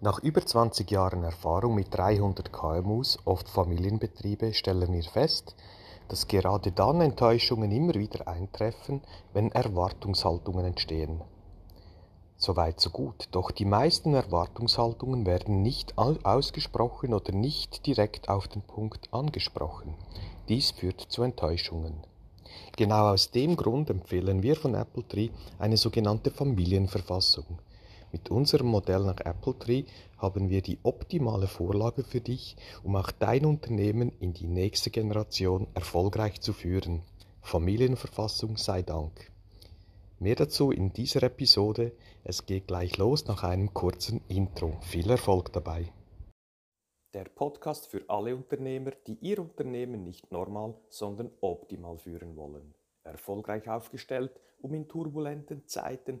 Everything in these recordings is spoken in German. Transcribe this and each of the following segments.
Nach über 20 Jahren Erfahrung mit 300 KMUs, oft Familienbetriebe, stellen wir fest, dass gerade dann Enttäuschungen immer wieder eintreffen, wenn Erwartungshaltungen entstehen. Soweit so gut, doch die meisten Erwartungshaltungen werden nicht ausgesprochen oder nicht direkt auf den Punkt angesprochen. Dies führt zu Enttäuschungen. Genau aus dem Grund empfehlen wir von AppleTree eine sogenannte Familienverfassung. Mit unserem Modell nach AppleTree haben wir die optimale Vorlage für dich, um auch dein Unternehmen in die nächste Generation erfolgreich zu führen. Familienverfassung sei Dank. Mehr dazu in dieser Episode. Es geht gleich los nach einem kurzen Intro. Viel Erfolg dabei. Der Podcast für alle Unternehmer, die ihr Unternehmen nicht normal, sondern optimal führen wollen. Erfolgreich aufgestellt, um in turbulenten Zeiten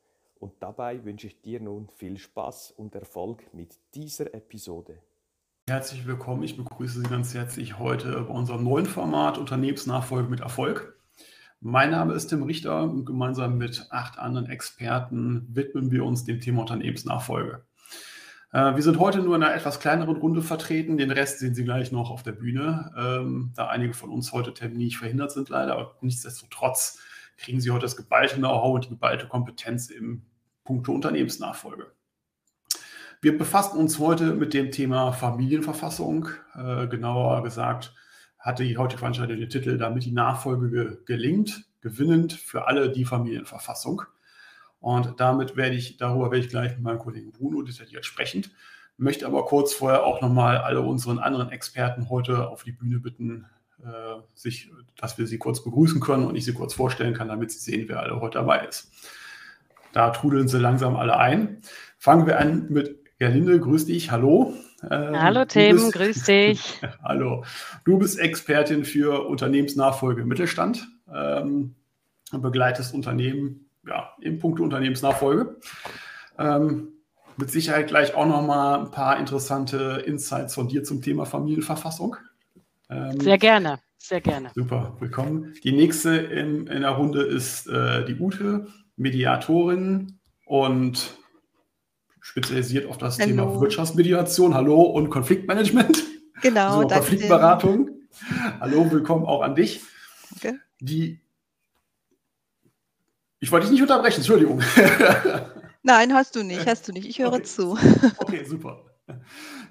und dabei wünsche ich dir nun viel Spaß und Erfolg mit dieser Episode. Herzlich willkommen. Ich begrüße Sie ganz herzlich heute bei unserem neuen Format Unternehmensnachfolge mit Erfolg. Mein Name ist Tim Richter und gemeinsam mit acht anderen Experten widmen wir uns dem Thema Unternehmensnachfolge. Äh, wir sind heute nur in einer etwas kleineren Runde vertreten. Den Rest sehen Sie gleich noch auf der Bühne, ähm, da einige von uns heute terminlich verhindert sind, leider. Aber nichtsdestotrotz kriegen Sie heute das geballte Know-how und die geballte Kompetenz im Punkte Unternehmensnachfolge. Wir befassen uns heute mit dem Thema Familienverfassung. Äh, genauer gesagt hatte die heutige Veranstaltung den Titel Damit die Nachfolge ge gelingt, gewinnend für alle die Familienverfassung. Und damit werde ich, darüber werde ich gleich mit meinem Kollegen Bruno detailliert sprechen. Möchte aber kurz vorher auch nochmal alle unseren anderen Experten heute auf die Bühne bitten, äh, sich, dass wir sie kurz begrüßen können und ich sie kurz vorstellen kann, damit sie sehen, wer alle heute dabei ist. Da trudeln sie langsam alle ein. Fangen wir an mit Gerlinde. Grüß dich. Hallo. Ähm, Hallo Tim, bist, grüß dich. Hallo. Du bist Expertin für Unternehmensnachfolge im Mittelstand. Ähm, begleitest Unternehmen ja, in puncto Unternehmensnachfolge. Ähm, mit Sicherheit gleich auch noch mal ein paar interessante Insights von dir zum Thema Familienverfassung. Ähm, sehr gerne, sehr gerne. Super, willkommen. Die nächste in, in der Runde ist äh, die Ute. Mediatorin und spezialisiert auf das Hallo. Thema Wirtschaftsmediation. Hallo und Konfliktmanagement. Genau, so, Konfliktberatung. Hallo, willkommen auch an dich. Okay. Die ich wollte dich nicht unterbrechen, Entschuldigung. Nein, hast du nicht, hast du nicht. Ich höre okay. zu. Okay, super.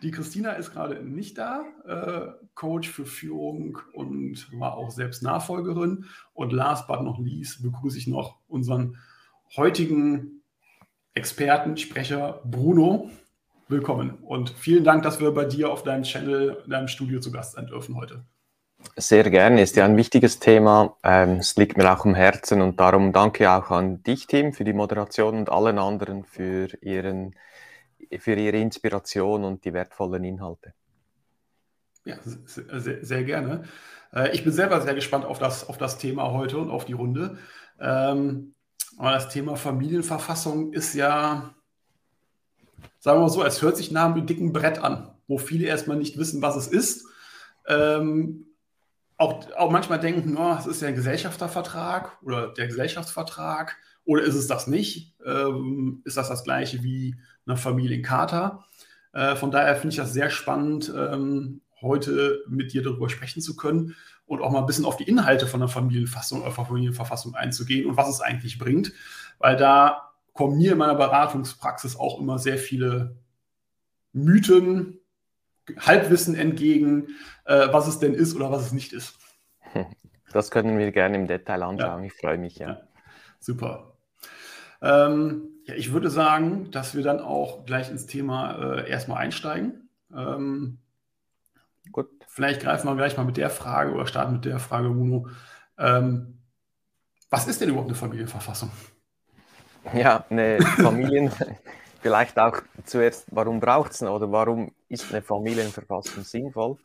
Die Christina ist gerade nicht da, äh, Coach für Führung und war auch selbst Nachfolgerin. Und last but not least begrüße ich noch unseren heutigen Experten, Sprecher Bruno. Willkommen und vielen Dank, dass wir bei dir auf deinem Channel, in deinem Studio zu Gast sein dürfen heute. Sehr gerne, ist ja ein wichtiges Thema. Ähm, es liegt mir auch am Herzen und darum danke auch an dich, Tim, für die Moderation und allen anderen für, ihren, für ihre Inspiration und die wertvollen Inhalte. Ja, sehr, sehr gerne. Äh, ich bin selber sehr gespannt auf das, auf das Thema heute und auf die Runde. Ähm, aber das Thema Familienverfassung ist ja, sagen wir mal so, es hört sich nach einem dicken Brett an, wo viele erstmal nicht wissen, was es ist. Ähm, auch, auch manchmal denken, oh, es ist ja ein Gesellschaftervertrag oder der Gesellschaftsvertrag oder ist es das nicht? Ähm, ist das das gleiche wie eine Familiencharta? Äh, von daher finde ich das sehr spannend, ähm, heute mit dir darüber sprechen zu können und auch mal ein bisschen auf die Inhalte von der Familienfassung, auf Familienverfassung einzugehen und was es eigentlich bringt, weil da kommen mir in meiner Beratungspraxis auch immer sehr viele Mythen, Halbwissen entgegen, äh, was es denn ist oder was es nicht ist. Das können wir gerne im Detail anschauen. Ja. Ich freue mich, ja. ja. Super. Ähm, ja, ich würde sagen, dass wir dann auch gleich ins Thema äh, erstmal einsteigen. Ähm, Gut. Vielleicht greifen wir gleich mal mit der Frage oder starten mit der Frage, Bruno. Ähm, was ist denn überhaupt eine Familienverfassung? Ja, eine Familien, vielleicht auch zuerst, warum braucht es eine oder warum ist eine Familienverfassung sinnvoll?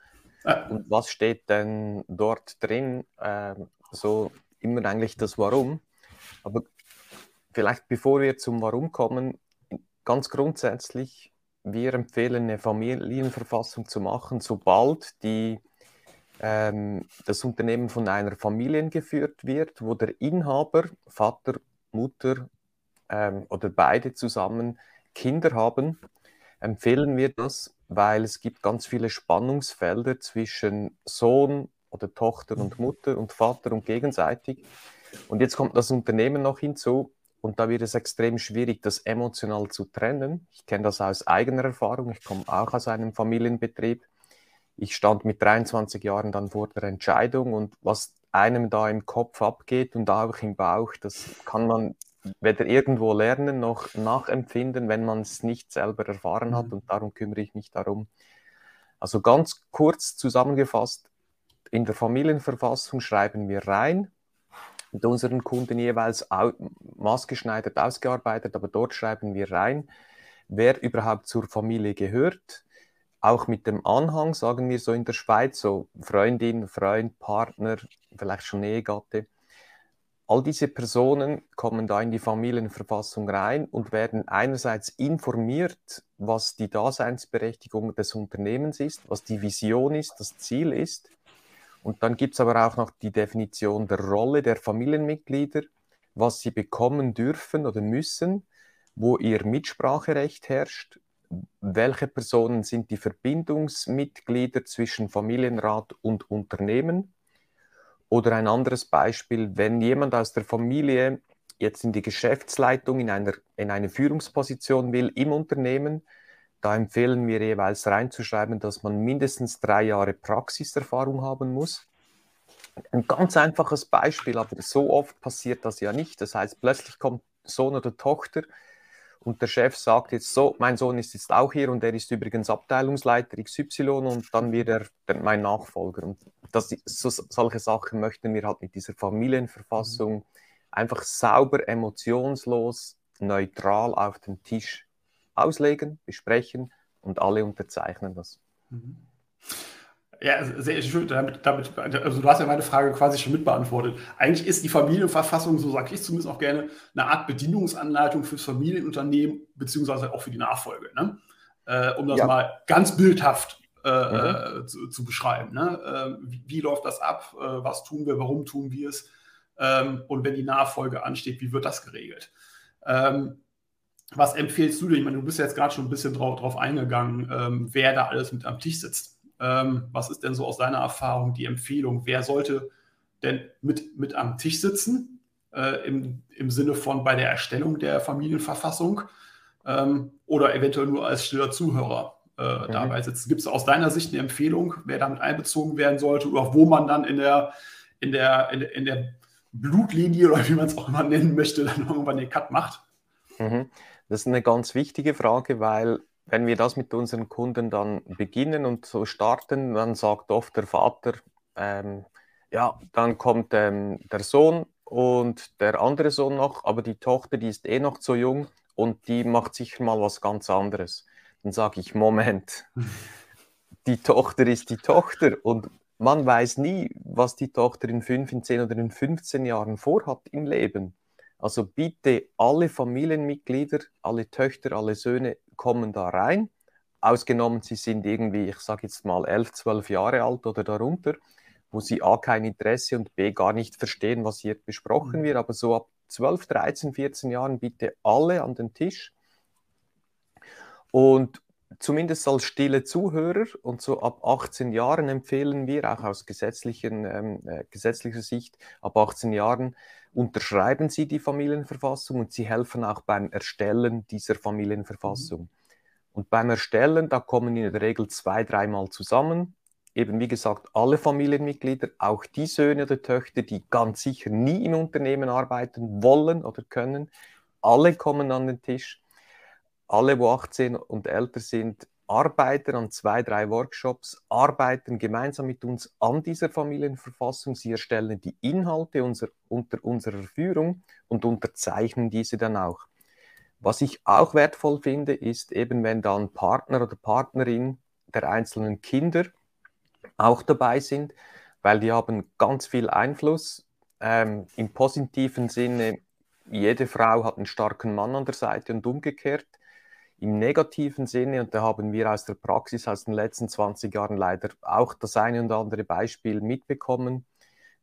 Äh. Und was steht denn dort drin? Äh, so immer eigentlich das Warum. Aber vielleicht bevor wir zum Warum kommen, ganz grundsätzlich, wir empfehlen eine Familienverfassung zu machen, sobald die, ähm, das Unternehmen von einer Familie geführt wird, wo der Inhaber, Vater, Mutter ähm, oder beide zusammen Kinder haben, empfehlen wir das, weil es gibt ganz viele Spannungsfelder zwischen Sohn oder Tochter und Mutter und Vater und gegenseitig. Und jetzt kommt das Unternehmen noch hinzu und da wird es extrem schwierig, das emotional zu trennen. Ich kenne das aus eigener Erfahrung. Ich komme auch aus einem Familienbetrieb. Ich stand mit 23 Jahren dann vor der Entscheidung und was einem da im Kopf abgeht und auch im Bauch, das kann man weder irgendwo lernen noch nachempfinden, wenn man es nicht selber erfahren hat. Mhm. Und darum kümmere ich mich darum. Also ganz kurz zusammengefasst, in der Familienverfassung schreiben wir rein, mit unseren Kunden jeweils maßgeschneidert ausgearbeitet, aber dort schreiben wir rein, wer überhaupt zur Familie gehört. Auch mit dem Anhang, sagen wir so in der Schweiz, so Freundin, Freund, Partner, vielleicht schon Ehegatte all diese Personen kommen da in die Familienverfassung rein und werden einerseits informiert, was die Daseinsberechtigung des Unternehmens ist, was die Vision ist, das Ziel ist. Und dann gibt es aber auch noch die Definition der Rolle der Familienmitglieder, was sie bekommen dürfen oder müssen, wo ihr Mitspracherecht herrscht, welche Personen sind die Verbindungsmitglieder zwischen Familienrat und Unternehmen? Oder ein anderes Beispiel, wenn jemand aus der Familie jetzt in die Geschäftsleitung, in, einer, in eine Führungsposition will im Unternehmen, da empfehlen wir jeweils reinzuschreiben, dass man mindestens drei Jahre Praxiserfahrung haben muss. Ein ganz einfaches Beispiel, aber so oft passiert das ja nicht. Das heißt, plötzlich kommt Sohn oder Tochter und der Chef sagt jetzt so, mein Sohn ist jetzt auch hier und er ist übrigens Abteilungsleiter XY und dann wird er mein Nachfolger. Und das, so, solche Sachen möchten wir halt mit dieser Familienverfassung mhm. einfach sauber, emotionslos, neutral auf den Tisch auslegen, besprechen und alle unterzeichnen das. Mhm. Ja, sehr schön. Damit, damit, also du hast ja meine Frage quasi schon mitbeantwortet. Eigentlich ist die Familienverfassung, so sage ich zumindest auch gerne, eine Art Bedienungsanleitung fürs Familienunternehmen, beziehungsweise auch für die Nachfolge. Ne? Äh, um das ja. mal ganz bildhaft äh, mhm. Äh, zu, zu, beschreiben. Ne? Äh, wie, wie, läuft das ab? Äh, was tun wir? Warum tun wir es? Ähm, und wenn die Nachfolge ansteht, wie wird das geregelt? Ähm, was empfehlst du denn? Ich meine, du bist jetzt gerade schon ein bisschen drauf, drauf eingegangen, ähm, wer da alles mit am Tisch sitzt. Ähm, was ist denn so aus deiner Erfahrung die Empfehlung? Wer sollte denn mit, mit am Tisch sitzen äh, im, im Sinne von bei der Erstellung der Familienverfassung ähm, oder eventuell nur als stiller Zuhörer äh, mhm. dabei sitzen? Gibt es aus deiner Sicht eine Empfehlung, wer damit einbezogen werden sollte oder wo man dann in der, in der, in in der Blutlinie oder wie man es auch immer nennen möchte, dann irgendwann den Cut macht? Mhm. Das ist eine ganz wichtige Frage, weil wenn wir das mit unseren Kunden dann beginnen und so starten, dann sagt oft der Vater, ähm, ja, dann kommt ähm, der Sohn und der andere Sohn noch, aber die Tochter, die ist eh noch zu jung und die macht sicher mal was ganz anderes. Dann sage ich, Moment, die Tochter ist die Tochter und man weiß nie, was die Tochter in 5, in 10 oder in 15 Jahren vorhat im Leben. Also bitte alle Familienmitglieder, alle Töchter, alle Söhne kommen da rein. Ausgenommen, sie sind irgendwie, ich sage jetzt mal, 11, 12 Jahre alt oder darunter, wo sie A kein Interesse und B gar nicht verstehen, was hier besprochen mhm. wird. Aber so ab 12, 13, 14 Jahren bitte alle an den Tisch. Und zumindest als stille Zuhörer und so ab 18 Jahren empfehlen wir, auch aus gesetzlichen, ähm, äh, gesetzlicher Sicht, ab 18 Jahren unterschreiben sie die Familienverfassung und sie helfen auch beim Erstellen dieser Familienverfassung. Mhm. Und beim Erstellen, da kommen in der Regel zwei, dreimal zusammen. Eben wie gesagt, alle Familienmitglieder, auch die Söhne oder Töchter, die ganz sicher nie im Unternehmen arbeiten wollen oder können, alle kommen an den Tisch alle, wo 18 und älter sind, arbeiten an zwei, drei Workshops, arbeiten gemeinsam mit uns an dieser Familienverfassung. Sie erstellen die Inhalte unser, unter unserer Führung und unterzeichnen diese dann auch. Was ich auch wertvoll finde, ist eben, wenn dann Partner oder Partnerin der einzelnen Kinder auch dabei sind, weil die haben ganz viel Einfluss. Ähm, Im positiven Sinne, jede Frau hat einen starken Mann an der Seite und umgekehrt. Im negativen Sinne, und da haben wir aus der Praxis aus den letzten 20 Jahren leider auch das eine und andere Beispiel mitbekommen,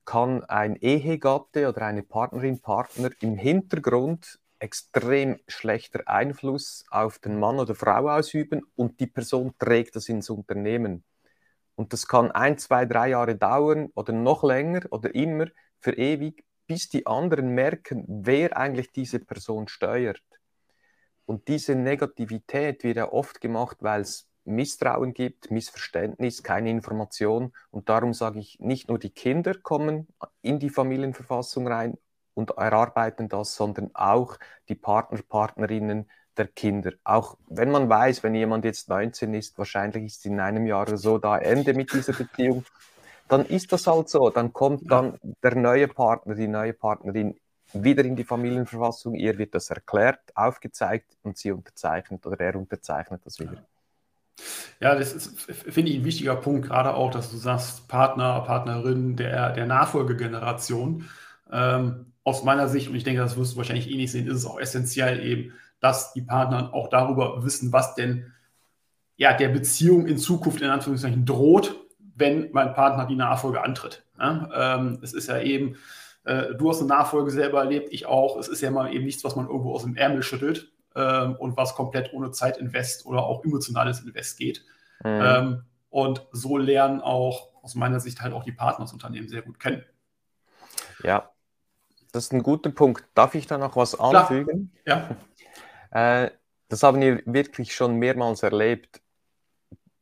kann ein Ehegatte oder eine Partnerin, Partner im Hintergrund extrem schlechter Einfluss auf den Mann oder Frau ausüben und die Person trägt das ins Unternehmen. Und das kann ein, zwei, drei Jahre dauern oder noch länger oder immer für ewig, bis die anderen merken, wer eigentlich diese Person steuert. Und diese Negativität wird ja oft gemacht, weil es Misstrauen gibt, Missverständnis, keine Information. Und darum sage ich, nicht nur die Kinder kommen in die Familienverfassung rein und erarbeiten das, sondern auch die Partner, Partnerinnen der Kinder. Auch wenn man weiß, wenn jemand jetzt 19 ist, wahrscheinlich ist in einem Jahr oder so da Ende mit dieser Beziehung, dann ist das halt so. Dann kommt dann der neue Partner, die neue Partnerin wieder in die Familienverfassung, ihr wird das erklärt, aufgezeigt und sie unterzeichnet oder er unterzeichnet das wieder. Ja, das ist, finde ich, ein wichtiger Punkt, gerade auch, dass du sagst, Partner, Partnerin der, der Nachfolgegeneration. Ähm, aus meiner Sicht, und ich denke, das wirst du wahrscheinlich eh nicht sehen, ist es auch essentiell eben, dass die Partner auch darüber wissen, was denn ja, der Beziehung in Zukunft in Anführungszeichen droht, wenn mein Partner die Nachfolge antritt. Ja? Ähm, es ist ja eben, äh, du hast eine Nachfolge selber erlebt, ich auch. Es ist ja mal eben nichts, was man irgendwo aus dem Ärmel schüttelt ähm, und was komplett ohne Zeitinvest oder auch emotionales Invest geht. Mhm. Ähm, und so lernen auch aus meiner Sicht halt auch die Partner das Unternehmen sehr gut kennen. Ja, das ist ein guter Punkt. Darf ich da noch was anfügen? Klar. Ja. Äh, das haben wir wirklich schon mehrmals erlebt.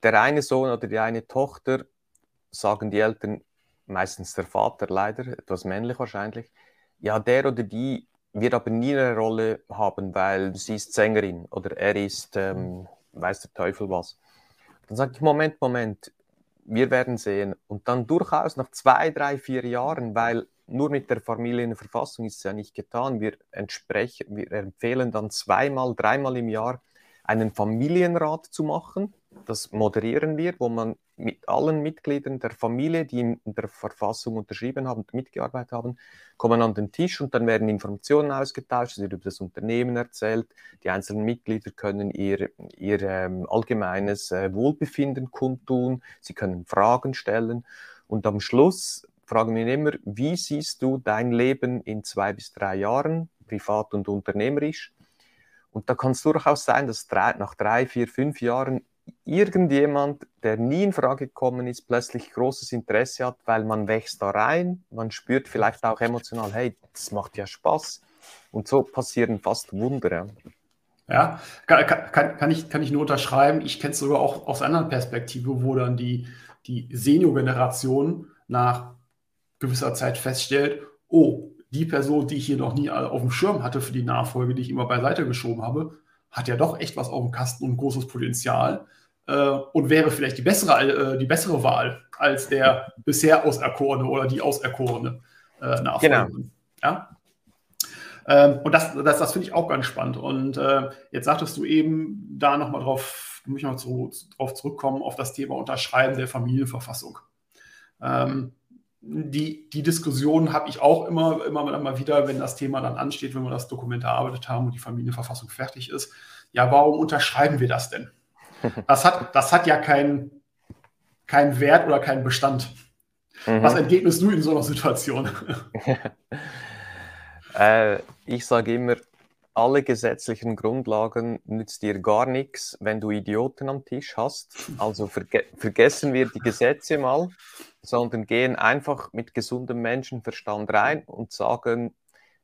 Der eine Sohn oder die eine Tochter, sagen die Eltern, meistens der Vater leider, etwas männlich wahrscheinlich, ja, der oder die wird aber nie eine Rolle haben, weil sie ist Sängerin oder er ist, ähm, weiß der Teufel was. Dann sage ich, Moment, Moment, wir werden sehen. Und dann durchaus nach zwei, drei, vier Jahren, weil nur mit der Familienverfassung ist es ja nicht getan, wir, entsprechen, wir empfehlen dann zweimal, dreimal im Jahr einen Familienrat zu machen. Das moderieren wir, wo man mit allen Mitgliedern der Familie, die in der Verfassung unterschrieben haben und mitgearbeitet haben, kommen an den Tisch und dann werden Informationen ausgetauscht, es wird über das Unternehmen erzählt, die einzelnen Mitglieder können ihr, ihr ähm, allgemeines äh, Wohlbefinden kundtun, sie können Fragen stellen und am Schluss fragen wir immer, wie siehst du dein Leben in zwei bis drei Jahren, privat und unternehmerisch? Und da kann es durchaus sein, dass drei, nach drei, vier, fünf Jahren irgendjemand, der nie in Frage gekommen ist, plötzlich großes Interesse hat, weil man wächst da rein, man spürt vielleicht auch emotional, hey, das macht ja Spaß. Und so passieren fast Wunder. Ja, kann, kann, kann, ich, kann ich nur unterschreiben. Ich kenne es sogar auch aus einer Perspektive, wo dann die, die Senior-Generation nach gewisser Zeit feststellt, oh, die Person, die ich hier noch nie auf dem Schirm hatte für die Nachfolge, die ich immer beiseite geschoben habe, hat ja doch echt was auf dem Kasten und großes Potenzial äh, und wäre vielleicht die bessere, äh, die bessere Wahl als der bisher Auserkorene oder die Auserkorene äh, Nachfolgerin. Genau. Ja? Ähm, und das, das, das finde ich auch ganz spannend. Und äh, jetzt sagtest du eben da nochmal drauf, muss ich noch zu, drauf zurückkommen, auf das Thema Unterschreiben der Familienverfassung. Ähm, die, die Diskussion habe ich auch immer, immer mal wieder, wenn das Thema dann ansteht, wenn wir das Dokument erarbeitet haben und die Familienverfassung fertig ist. Ja, warum unterschreiben wir das denn? Das hat, das hat ja keinen kein Wert oder keinen Bestand. Mhm. Was entgegnest du in so einer Situation? äh, ich sage immer, alle gesetzlichen Grundlagen nützt dir gar nichts, wenn du Idioten am Tisch hast. Also verge vergessen wir die Gesetze mal, sondern gehen einfach mit gesundem Menschenverstand rein und sagen,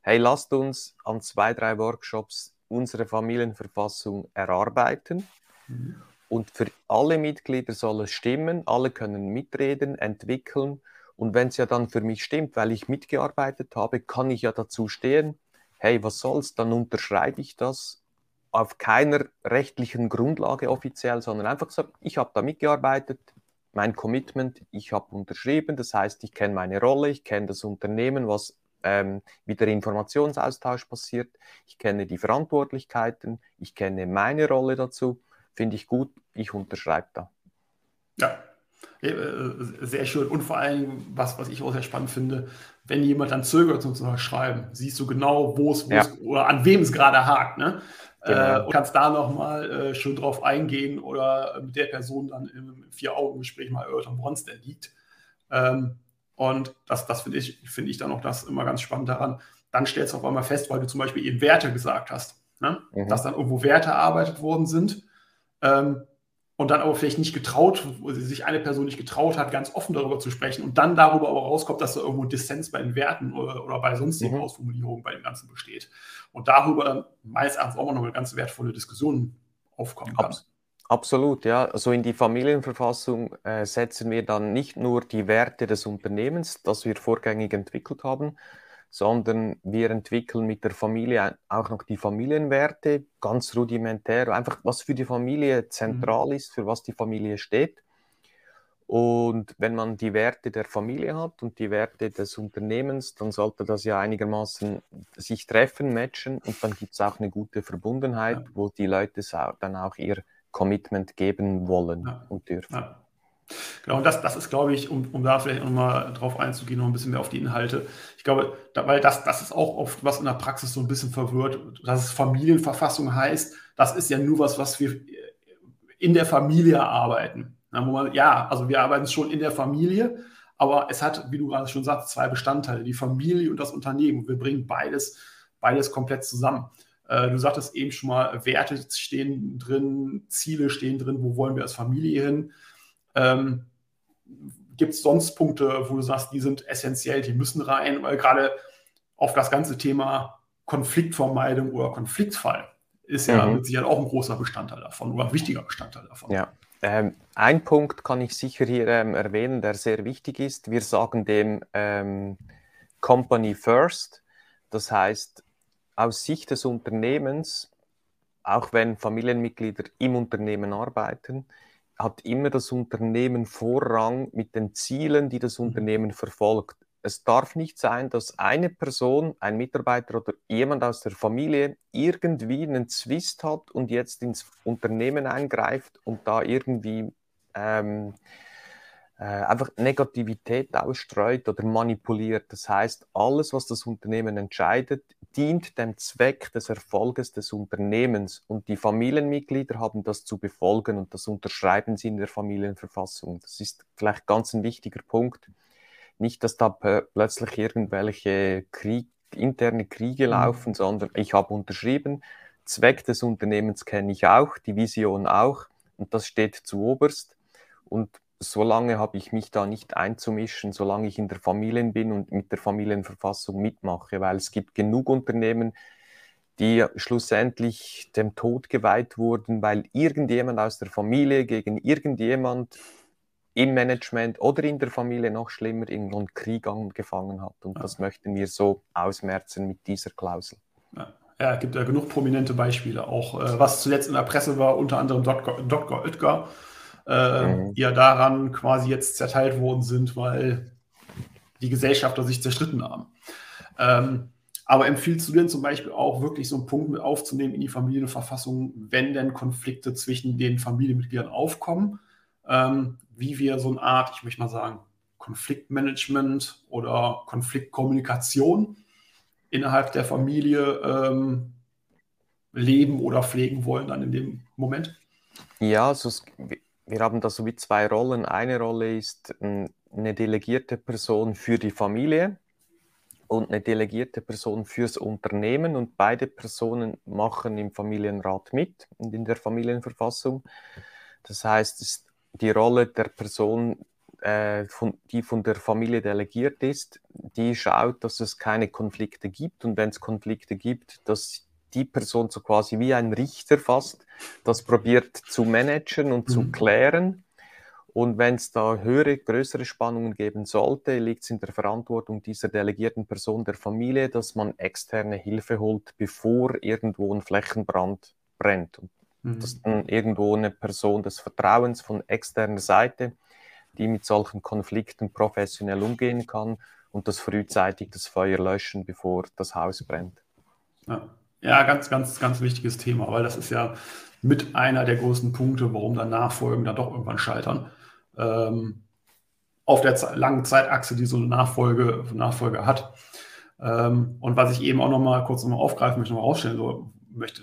hey, lasst uns an zwei, drei Workshops unsere Familienverfassung erarbeiten. Und für alle Mitglieder soll es stimmen, alle können mitreden, entwickeln. Und wenn es ja dann für mich stimmt, weil ich mitgearbeitet habe, kann ich ja dazu stehen, hey, was soll's, dann unterschreibe ich das auf keiner rechtlichen Grundlage offiziell, sondern einfach gesagt, ich habe da mitgearbeitet, mein Commitment, ich habe unterschrieben, das heißt, ich kenne meine Rolle, ich kenne das Unternehmen, was ähm, wie der Informationsaustausch passiert, ich kenne die Verantwortlichkeiten, ich kenne meine Rolle dazu, finde ich gut, ich unterschreibe da. Ja, Äh, sehr schön. Und vor allem, was, was ich auch sehr spannend finde, wenn jemand dann zögert zum Schreiben, siehst du genau, wo es, ja. oder an wem es gerade hakt. Ne? Genau. Äh, und kannst da nochmal äh, schön drauf eingehen oder mit der Person dann im Vier-Augen-Gespräch mal erörtern, woran es denn liegt. Ähm, und das, das finde ich, find ich dann auch das immer ganz spannend daran. Dann stellst du auf einmal fest, weil du zum Beispiel eben Werte gesagt hast, ne? mhm. dass dann irgendwo Werte erarbeitet worden sind. Ähm, und dann aber vielleicht nicht getraut, wo sich eine Person nicht getraut hat, ganz offen darüber zu sprechen und dann darüber aber rauskommt, dass da irgendwo Dissens bei den Werten oder, oder bei sonstigen mhm. Ausformulierungen bei dem Ganzen besteht. Und darüber dann meines Erachtens auch noch eine ganz wertvolle Diskussion aufkommen kann. Abs absolut, ja. Also in die Familienverfassung äh, setzen wir dann nicht nur die Werte des Unternehmens, das wir vorgängig entwickelt haben, sondern wir entwickeln mit der Familie auch noch die Familienwerte, ganz rudimentär, einfach was für die Familie zentral mhm. ist, für was die Familie steht. Und wenn man die Werte der Familie hat und die Werte des Unternehmens, dann sollte das ja einigermaßen sich treffen, matchen und dann gibt es auch eine gute Verbundenheit, ja. wo die Leute dann auch ihr Commitment geben wollen ja. und dürfen. Ja. Genau, und das, das ist, glaube ich, um, um da vielleicht nochmal drauf einzugehen, noch ein bisschen mehr auf die Inhalte. Ich glaube, da, weil das, das ist auch oft, was in der Praxis so ein bisschen verwirrt, dass es Familienverfassung heißt, das ist ja nur was, was wir in der Familie arbeiten. Ja, man, ja also wir arbeiten schon in der Familie, aber es hat, wie du gerade schon sagst, zwei Bestandteile, die Familie und das Unternehmen. Wir bringen beides, beides komplett zusammen. Äh, du sagtest eben schon mal, Werte stehen drin, Ziele stehen drin, wo wollen wir als Familie hin? Ähm, Gibt es sonst Punkte, wo du sagst, die sind essentiell, die müssen rein, weil gerade auf das ganze Thema Konfliktvermeidung oder Konfliktfall ist ja mhm. mit Sicherheit auch ein großer Bestandteil davon oder ein wichtiger Bestandteil davon. Ja. Ähm, ein Punkt kann ich sicher hier ähm, erwähnen, der sehr wichtig ist. Wir sagen dem ähm, Company First. Das heißt, aus Sicht des Unternehmens, auch wenn Familienmitglieder im Unternehmen arbeiten, hat immer das Unternehmen Vorrang mit den Zielen, die das mhm. Unternehmen verfolgt. Es darf nicht sein, dass eine Person, ein Mitarbeiter oder jemand aus der Familie irgendwie einen Zwist hat und jetzt ins Unternehmen eingreift und da irgendwie ähm, äh, einfach Negativität ausstreut oder manipuliert. Das heißt, alles, was das Unternehmen entscheidet, dient dem Zweck des Erfolges des Unternehmens und die Familienmitglieder haben das zu befolgen und das unterschreiben sie in der Familienverfassung. Das ist vielleicht ganz ein wichtiger Punkt. Nicht, dass da plötzlich irgendwelche Krieg, interne Kriege mhm. laufen, mhm. sondern ich habe unterschrieben, Zweck des Unternehmens kenne ich auch, die Vision auch und das steht zu oberst und solange habe ich mich da nicht einzumischen, solange ich in der Familie bin und mit der Familienverfassung mitmache, weil es gibt genug Unternehmen, die schlussendlich dem Tod geweiht wurden, weil irgendjemand aus der Familie gegen irgendjemand im Management oder in der Familie noch schlimmer irgendeinen Krieg angefangen hat. Und ja. das möchten wir so ausmerzen mit dieser Klausel. Ja. Ja, es gibt ja genug prominente Beispiele. Auch äh, was zuletzt in der Presse war, unter anderem Dr. Dr. Oetker, äh, mhm. ja daran quasi jetzt zerteilt worden sind, weil die Gesellschafter sich zerstritten haben. Ähm, aber empfiehlst du denn zum Beispiel auch wirklich so einen Punkt mit aufzunehmen in die Familienverfassung, wenn denn Konflikte zwischen den Familienmitgliedern aufkommen, ähm, wie wir so eine Art, ich möchte mal sagen, Konfliktmanagement oder Konfliktkommunikation innerhalb der Familie ähm, leben oder pflegen wollen dann in dem Moment? Ja, also es, wir haben da so wie zwei Rollen. Eine Rolle ist eine delegierte Person für die Familie und eine delegierte Person fürs Unternehmen und beide Personen machen im Familienrat mit und in der Familienverfassung. Das heißt, es ist die Rolle der Person, äh, von, die von der Familie delegiert ist, die schaut, dass es keine Konflikte gibt und wenn es Konflikte gibt, dass die Person so quasi wie ein Richter fast, das probiert zu managen und mhm. zu klären. Und wenn es da höhere, größere Spannungen geben sollte, liegt es in der Verantwortung dieser delegierten Person der Familie, dass man externe Hilfe holt, bevor irgendwo ein Flächenbrand brennt. Und mhm. dass dann irgendwo eine Person des Vertrauens von externer Seite, die mit solchen Konflikten professionell umgehen kann und das frühzeitig das Feuer löschen, bevor das Haus brennt. Ja. Ja, ganz, ganz, ganz wichtiges Thema, weil das ist ja mit einer der großen Punkte, warum dann Nachfolgen dann doch irgendwann scheitern. ähm, auf der langen Zeitachse, die so eine Nachfolge, Nachfolge hat. Ähm, und was ich eben auch nochmal kurz nochmal aufgreifen möchte, nochmal rausstellen so, möchte,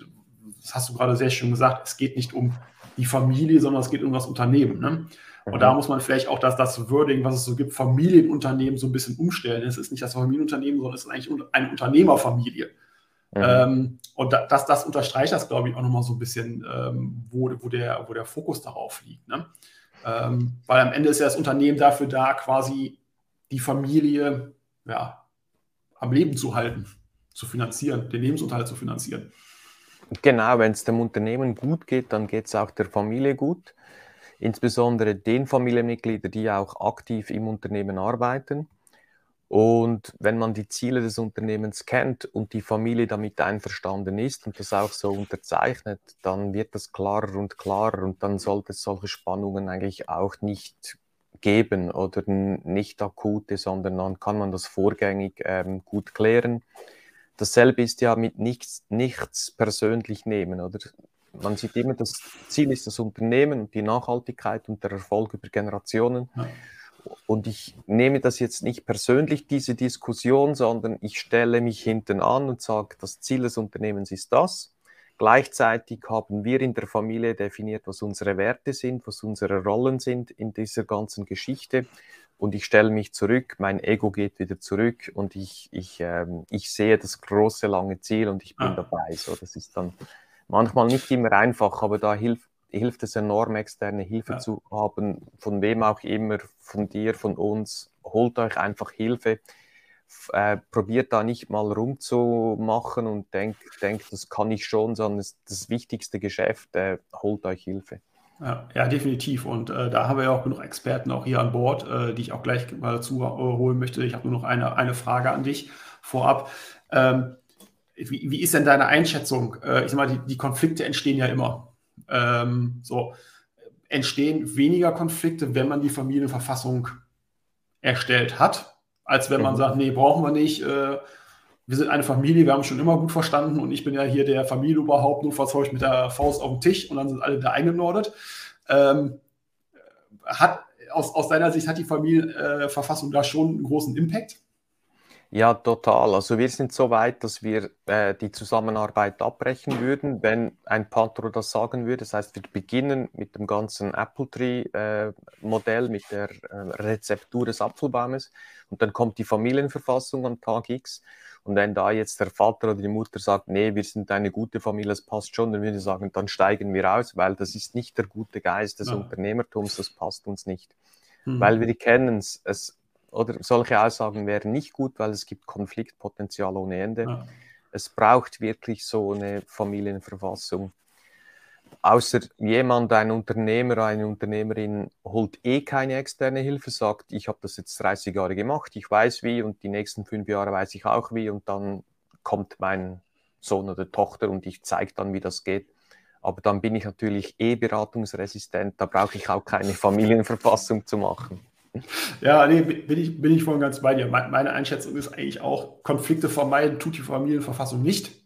das hast du gerade sehr schön gesagt, es geht nicht um die Familie, sondern es geht um das Unternehmen. Ne? Und mhm. da muss man vielleicht auch das, das Wording, was es so gibt, Familienunternehmen so ein bisschen umstellen. Es ist nicht das Familienunternehmen, sondern es ist eigentlich eine Unternehmerfamilie. Mhm. Ähm, und das, das unterstreicht das, glaube ich, auch nochmal so ein bisschen, ähm, wo, wo, der, wo der Fokus darauf liegt. Ne? Ähm, weil am Ende ist ja das Unternehmen dafür da, quasi die Familie ja, am Leben zu halten, zu finanzieren, den Lebensunterhalt zu finanzieren. Genau, wenn es dem Unternehmen gut geht, dann geht es auch der Familie gut. Insbesondere den Familienmitgliedern, die auch aktiv im Unternehmen arbeiten. Und wenn man die Ziele des Unternehmens kennt und die Familie damit einverstanden ist und das auch so unterzeichnet, dann wird das klarer und klarer und dann sollte es solche Spannungen eigentlich auch nicht geben oder nicht akute, sondern dann kann man das vorgängig ähm, gut klären. Dasselbe ist ja mit nichts, nichts persönlich nehmen, oder? Man sieht immer, das Ziel ist das Unternehmen und die Nachhaltigkeit und der Erfolg über Generationen. Ja. Und ich nehme das jetzt nicht persönlich, diese Diskussion, sondern ich stelle mich hinten an und sage, das Ziel des Unternehmens ist das. Gleichzeitig haben wir in der Familie definiert, was unsere Werte sind, was unsere Rollen sind in dieser ganzen Geschichte. Und ich stelle mich zurück, mein Ego geht wieder zurück und ich, ich, ähm, ich sehe das große, lange Ziel und ich bin ah. dabei. So, das ist dann manchmal nicht immer einfach, aber da hilft hilft es enorm, externe Hilfe ja. zu haben, von wem auch immer, von dir, von uns. Holt euch einfach Hilfe. Äh, probiert da nicht mal rumzumachen und denkt, denkt, das kann ich schon, sondern das, das wichtigste Geschäft, äh, holt euch Hilfe. Ja, ja, definitiv. Und äh, da haben wir ja auch genug Experten auch hier an Bord, äh, die ich auch gleich mal dazu äh, holen möchte. Ich habe nur noch eine, eine Frage an dich vorab. Ähm, wie, wie, ist denn deine Einschätzung? Äh, ich sag mal, die, die Konflikte entstehen ja immer. Ähm, so entstehen weniger Konflikte, wenn man die Familienverfassung erstellt hat, als wenn man mhm. sagt, nee, brauchen wir nicht. Äh, wir sind eine Familie, wir haben schon immer gut verstanden und ich bin ja hier der Familienoberhaupt, nur verzeugt mit der Faust auf den Tisch und dann sind alle da eingenordet. Ähm, hat, aus, aus deiner Sicht hat die Familienverfassung da schon einen großen Impact? Ja, total. Also wir sind so weit, dass wir äh, die Zusammenarbeit abbrechen würden, wenn ein Pantro das sagen würde. Das heißt, wir beginnen mit dem ganzen Apple Tree-Modell, äh, mit der äh, Rezeptur des Apfelbaumes und dann kommt die Familienverfassung am Tag X. Und wenn da jetzt der Vater oder die Mutter sagt, nee, wir sind eine gute Familie, das passt schon, dann würde ich sagen, dann steigen wir aus, weil das ist nicht der gute Geist des ja. Unternehmertums, das passt uns nicht. Mhm. Weil wir kennen es, oder solche Aussagen wären nicht gut, weil es gibt Konfliktpotenzial ohne Ende. Ja. Es braucht wirklich so eine Familienverfassung. Außer jemand, ein Unternehmer, eine Unternehmerin holt eh keine externe Hilfe, sagt, ich habe das jetzt 30 Jahre gemacht, ich weiß wie und die nächsten fünf Jahre weiß ich auch wie und dann kommt mein Sohn oder Tochter und ich zeige dann, wie das geht. Aber dann bin ich natürlich eh beratungsresistent, da brauche ich auch keine Familienverfassung zu machen. Ja, nee, bin ich, bin ich voll ganz bei dir. Meine Einschätzung ist eigentlich auch, Konflikte vermeiden tut die Familienverfassung nicht.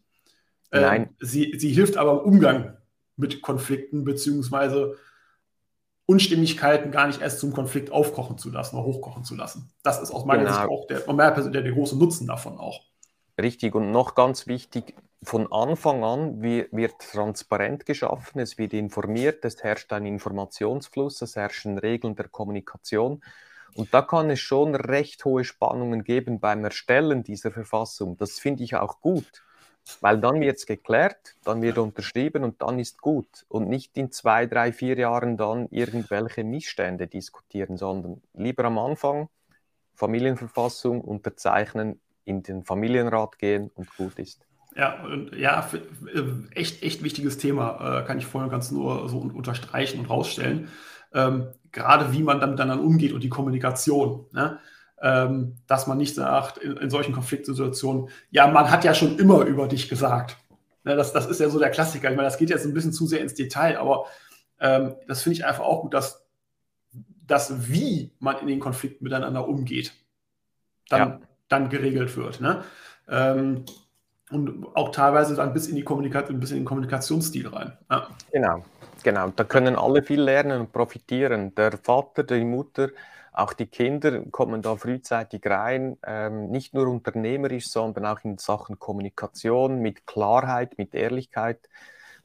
Ähm, Nein. Ähm, sie, sie hilft aber im Umgang mit Konflikten beziehungsweise Unstimmigkeiten gar nicht erst zum Konflikt aufkochen zu lassen oder hochkochen zu lassen. Das ist aus meiner genau. Sicht auch der, der, der große Nutzen davon auch. Richtig, und noch ganz wichtig, von Anfang an wird transparent geschaffen, es wird informiert, es herrscht ein Informationsfluss, es herrschen Regeln der Kommunikation. Und da kann es schon recht hohe Spannungen geben beim Erstellen dieser Verfassung. Das finde ich auch gut, weil dann wird es geklärt, dann wird unterschrieben und dann ist gut. Und nicht in zwei, drei, vier Jahren dann irgendwelche Missstände diskutieren, sondern lieber am Anfang Familienverfassung unterzeichnen, in den Familienrat gehen und gut ist. Ja, und ja, äh, echt, echt wichtiges Thema, äh, kann ich voll und ganz nur so unterstreichen und rausstellen. Ähm, gerade wie man damit dann umgeht und die Kommunikation. Ne? Ähm, dass man nicht sagt, in, in, solchen Konfliktsituationen, ja, man hat ja schon immer über dich gesagt. Ne? Das, das ist ja so der Klassiker. Ich meine, das geht jetzt ein bisschen zu sehr ins Detail, aber ähm, das finde ich einfach auch gut, dass das, wie man in den Konflikten miteinander umgeht, dann ja dann geregelt wird. Ne? Ähm, und auch teilweise dann bis in die Kommunikation, bis in den Kommunikationsstil rein. Ja. Genau, Genau, da können alle viel lernen und profitieren. Der Vater, die Mutter, auch die Kinder kommen da frühzeitig rein, ähm, nicht nur unternehmerisch, sondern auch in Sachen Kommunikation, mit Klarheit, mit Ehrlichkeit,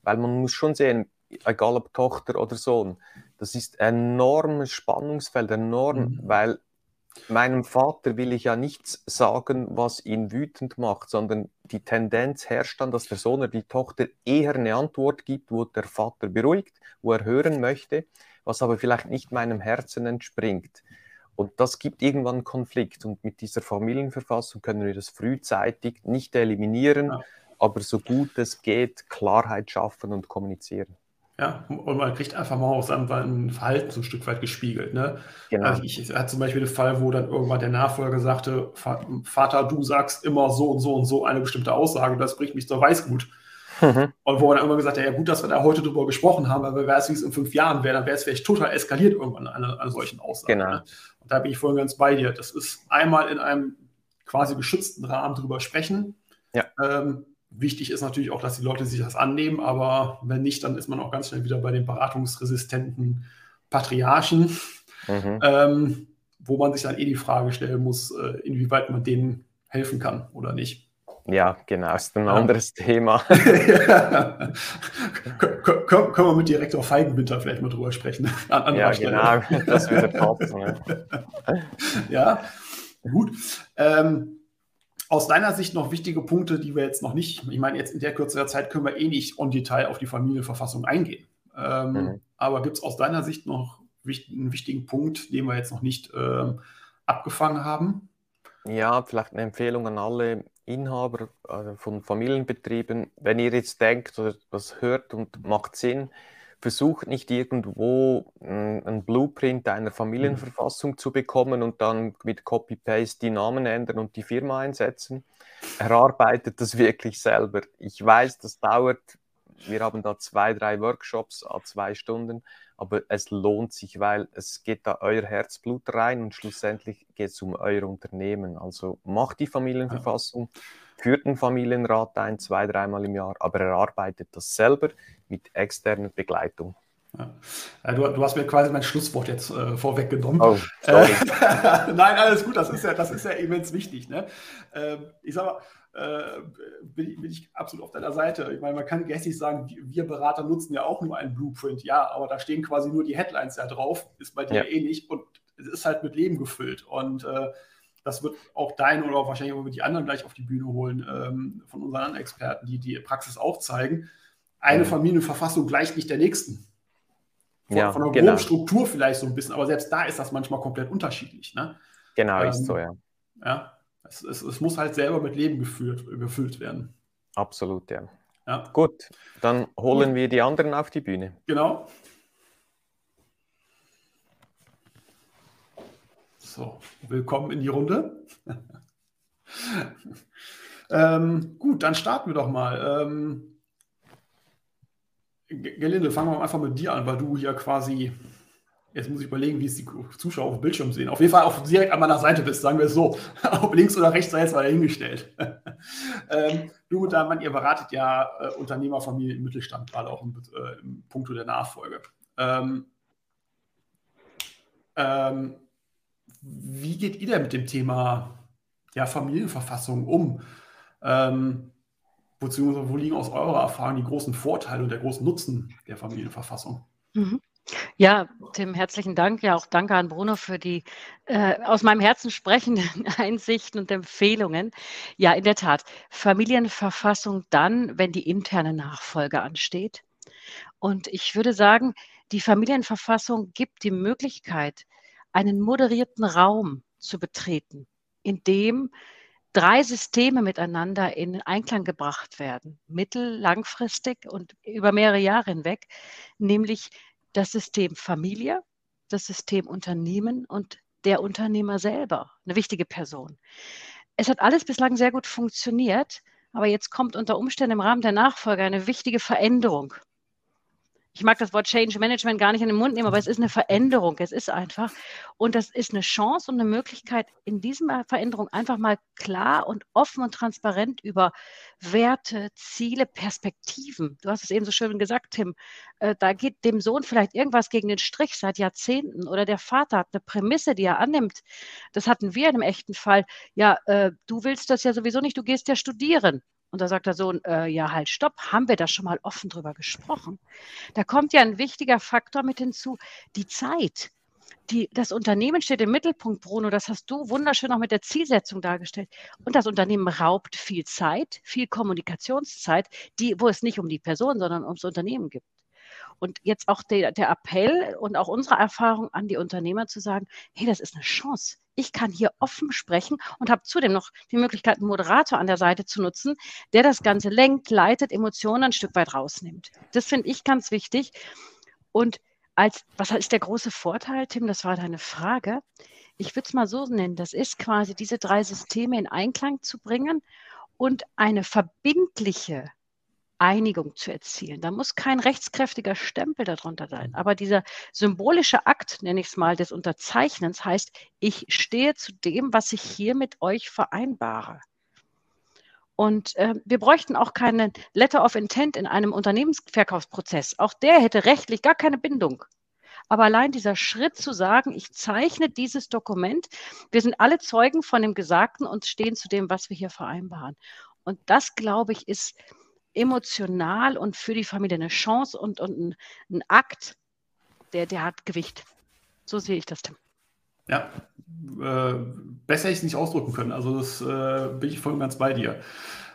weil man muss schon sehen, egal ob Tochter oder Sohn, das ist ein enormes Spannungsfeld, enorm, mhm. weil meinem Vater will ich ja nichts sagen, was ihn wütend macht, sondern die Tendenz herrscht dann, dass der Sohn oder die Tochter eher eine Antwort gibt, wo der Vater beruhigt, wo er hören möchte, was aber vielleicht nicht meinem Herzen entspringt. Und das gibt irgendwann einen Konflikt. Und mit dieser Familienverfassung können wir das frühzeitig nicht eliminieren, ja. aber so gut es geht, Klarheit schaffen und kommunizieren. Ja, und man kriegt einfach mal auch sein Verhalten so ein Stück weit gespiegelt. Ne? Genau. Also ich, ich hatte zum Beispiel den Fall, wo dann irgendwann der Nachfolger sagte, Vater, du sagst immer so und so und so eine bestimmte Aussage und das bringt mich zur Weißgut. Mhm. Und wo er dann immer gesagt hat, ja gut, dass wir da heute drüber gesprochen haben, weil wer weiß, wie es in fünf Jahren wäre, dann wäre es vielleicht total eskaliert irgendwann an einer, solchen Aussage. Genau. Ne? Und da bin ich vorhin ganz bei dir. Das ist einmal in einem quasi geschützten Rahmen drüber sprechen. Ja. Ähm, Wichtig ist natürlich auch, dass die Leute sich das annehmen, aber wenn nicht, dann ist man auch ganz schnell wieder bei den beratungsresistenten Patriarchen, mhm. ähm, wo man sich dann eh die Frage stellen muss, äh, inwieweit man denen helfen kann oder nicht. Ja, genau, ist ein anderes ja. Thema. Können wir mit Direktor Feigenwinter vielleicht mal drüber sprechen? An ja, Stelle. genau, das würde passen. ja. ja, gut. Ähm, aus deiner Sicht noch wichtige Punkte, die wir jetzt noch nicht, ich meine, jetzt in der Kürze der Zeit können wir eh nicht on Detail auf die Familienverfassung eingehen. Ähm, mhm. Aber gibt es aus deiner Sicht noch einen wichtigen Punkt, den wir jetzt noch nicht ähm, abgefangen haben? Ja, vielleicht eine Empfehlung an alle Inhaber äh, von Familienbetrieben. Wenn ihr jetzt denkt oder das hört und macht Sinn, versucht nicht irgendwo hm, ein Blueprint einer Familienverfassung zu bekommen und dann mit Copy-Paste die Namen ändern und die Firma einsetzen. Erarbeitet das wirklich selber. Ich weiß, das dauert. Wir haben da zwei, drei Workshops a zwei Stunden, aber es lohnt sich, weil es geht da euer Herzblut rein und schlussendlich geht es um euer Unternehmen. Also macht die Familienverfassung, führt einen Familienrat ein, zwei, dreimal im Jahr, aber erarbeitet das selber mit externer Begleitung. Ja. Du, du, hast mir quasi mein Schlusswort jetzt äh, vorweggenommen. Oh. Äh, Nein, alles gut, das ist ja, das ist ja immens wichtig. Ne? Äh, ich sag mal, äh, bin, bin, ich absolut auf deiner Seite. Ich meine, man kann gästig sagen, wir Berater nutzen ja auch nur einen Blueprint, ja, aber da stehen quasi nur die Headlines ja drauf, ist bei dir ja. eh nicht und es ist halt mit Leben gefüllt. Und äh, das wird auch dein oder wahrscheinlich auch die anderen gleich auf die Bühne holen ähm, von unseren anderen Experten, die die Praxis aufzeigen. Eine mhm. Familienverfassung gleicht nicht der nächsten. Von, ja, von der genau. Struktur vielleicht so ein bisschen, aber selbst da ist das manchmal komplett unterschiedlich. Ne? Genau, ähm, ist so, ja. Ja, es, es, es, muss halt selber mit Leben geführt, gefüllt werden. Absolut, ja. ja. Gut, dann holen Gut. wir die anderen auf die Bühne. Genau. So, willkommen in die Runde. ähm, gut, dann starten wir doch mal. Ähm, Gelinde, fangen wir einfach mit dir an, weil du hier quasi, jetzt muss ich überlegen, wie es die Zuschauer auf dem Bildschirm sehen. Auf jeden Fall auf, direkt an meiner Seite bist, sagen wir es so. Ob links oder rechts sei jetzt mal dahingestellt. ähm, du und dein Mann, ihr beratet ja äh, Unternehmerfamilien im Mittelstand, gerade auch im, äh, im Punkto der Nachfolge. Ähm, ähm, wie geht ihr denn mit dem Thema ja, Familienverfassung um? Ähm, beziehungsweise wo liegen aus eurer Erfahrung die großen Vorteile und der große Nutzen der Familienverfassung? Mhm. Ja, Tim, herzlichen Dank. Ja, auch danke an Bruno für die äh, aus meinem Herzen sprechenden Einsichten und Empfehlungen. Ja, in der Tat, Familienverfassung dann, wenn die interne Nachfolge ansteht. Und ich würde sagen, die Familienverfassung gibt die Möglichkeit, einen moderierten Raum zu betreten, in dem drei Systeme miteinander in Einklang gebracht werden, mittel-, langfristig und über mehrere Jahre hinweg, nämlich das System Familie, das System Unternehmen und der Unternehmer selber, eine wichtige Person. Es hat alles bislang sehr gut funktioniert, aber jetzt kommt unter Umständen im Rahmen der Nachfolge eine wichtige Veränderung ich mag das Wort Change Management gar nicht in den Mund nehmen, aber es ist eine Veränderung. Es ist einfach. Und das ist eine Chance und eine Möglichkeit, in dieser Veränderung einfach mal klar und offen und transparent über Werte, Ziele, Perspektiven. Du hast es eben so schön gesagt, Tim. Äh, da geht dem Sohn vielleicht irgendwas gegen den Strich seit Jahrzehnten oder der Vater hat eine Prämisse, die er annimmt. Das hatten wir in einem echten Fall. Ja, äh, du willst das ja sowieso nicht, du gehst ja studieren. Und da sagt der Sohn, äh, ja, halt, stopp, haben wir da schon mal offen drüber gesprochen? Da kommt ja ein wichtiger Faktor mit hinzu, die Zeit. Die, das Unternehmen steht im Mittelpunkt, Bruno, das hast du wunderschön auch mit der Zielsetzung dargestellt. Und das Unternehmen raubt viel Zeit, viel Kommunikationszeit, die, wo es nicht um die Person, sondern ums Unternehmen gibt. Und jetzt auch der, der Appell und auch unsere Erfahrung an die Unternehmer zu sagen, hey, das ist eine Chance. Ich kann hier offen sprechen und habe zudem noch die Möglichkeit, einen Moderator an der Seite zu nutzen, der das Ganze lenkt, leitet, Emotionen ein Stück weit rausnimmt. Das finde ich ganz wichtig. Und als, was ist der große Vorteil, Tim? Das war deine Frage. Ich würde es mal so nennen. Das ist quasi diese drei Systeme in Einklang zu bringen und eine verbindliche Einigung zu erzielen. Da muss kein rechtskräftiger Stempel darunter sein. Mhm. Aber dieser symbolische Akt, nenne ich es mal, des Unterzeichnens heißt, ich stehe zu dem, was ich hier mit euch vereinbare. Und äh, wir bräuchten auch keinen Letter of Intent in einem Unternehmensverkaufsprozess. Auch der hätte rechtlich gar keine Bindung. Aber allein dieser Schritt zu sagen, ich zeichne dieses Dokument, wir sind alle Zeugen von dem Gesagten und stehen zu dem, was wir hier vereinbaren. Und das, glaube ich, ist emotional und für die Familie eine Chance und, und ein, ein Akt, der, der hat Gewicht. So sehe ich das, Tim. Ja, äh, besser hätte ich es nicht ausdrücken können. Also das äh, bin ich voll und ganz bei dir.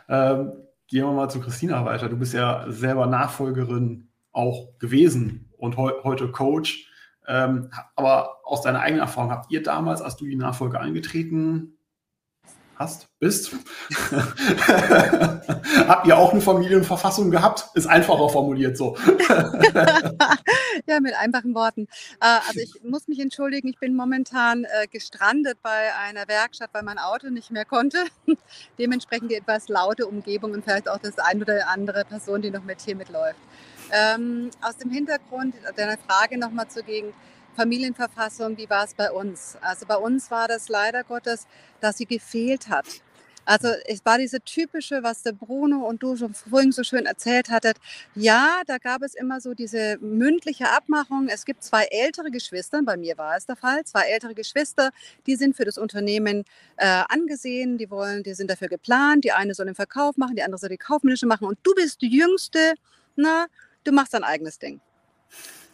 Ähm, gehen wir mal zu Christina weiter. Du bist ja selber Nachfolgerin auch gewesen und he heute Coach. Ähm, aber aus deiner eigenen Erfahrung, habt ihr damals, als du die Nachfolge angetreten hast, bist. Habt ihr auch eine Familienverfassung gehabt? Ist einfacher formuliert so. ja, mit einfachen Worten. Äh, also ich muss mich entschuldigen, ich bin momentan äh, gestrandet bei einer Werkstatt, weil mein Auto nicht mehr konnte. Dementsprechend die etwas laute Umgebung und vielleicht auch das ein oder andere Person, die noch mit hier mitläuft. Ähm, aus dem Hintergrund deiner Frage nochmal zur Gegend Familienverfassung, wie war es bei uns? Also bei uns war das leider Gottes, dass sie gefehlt hat. Also es war diese typische, was der Bruno und du schon vorhin so schön erzählt hattet. Ja, da gab es immer so diese mündliche Abmachung. Es gibt zwei ältere Geschwister, bei mir war es der Fall, zwei ältere Geschwister, die sind für das Unternehmen äh, angesehen, die wollen, die sind dafür geplant. Die eine soll den Verkauf machen, die andere soll die kaufmännische machen und du bist die Jüngste, na, du machst dein eigenes Ding.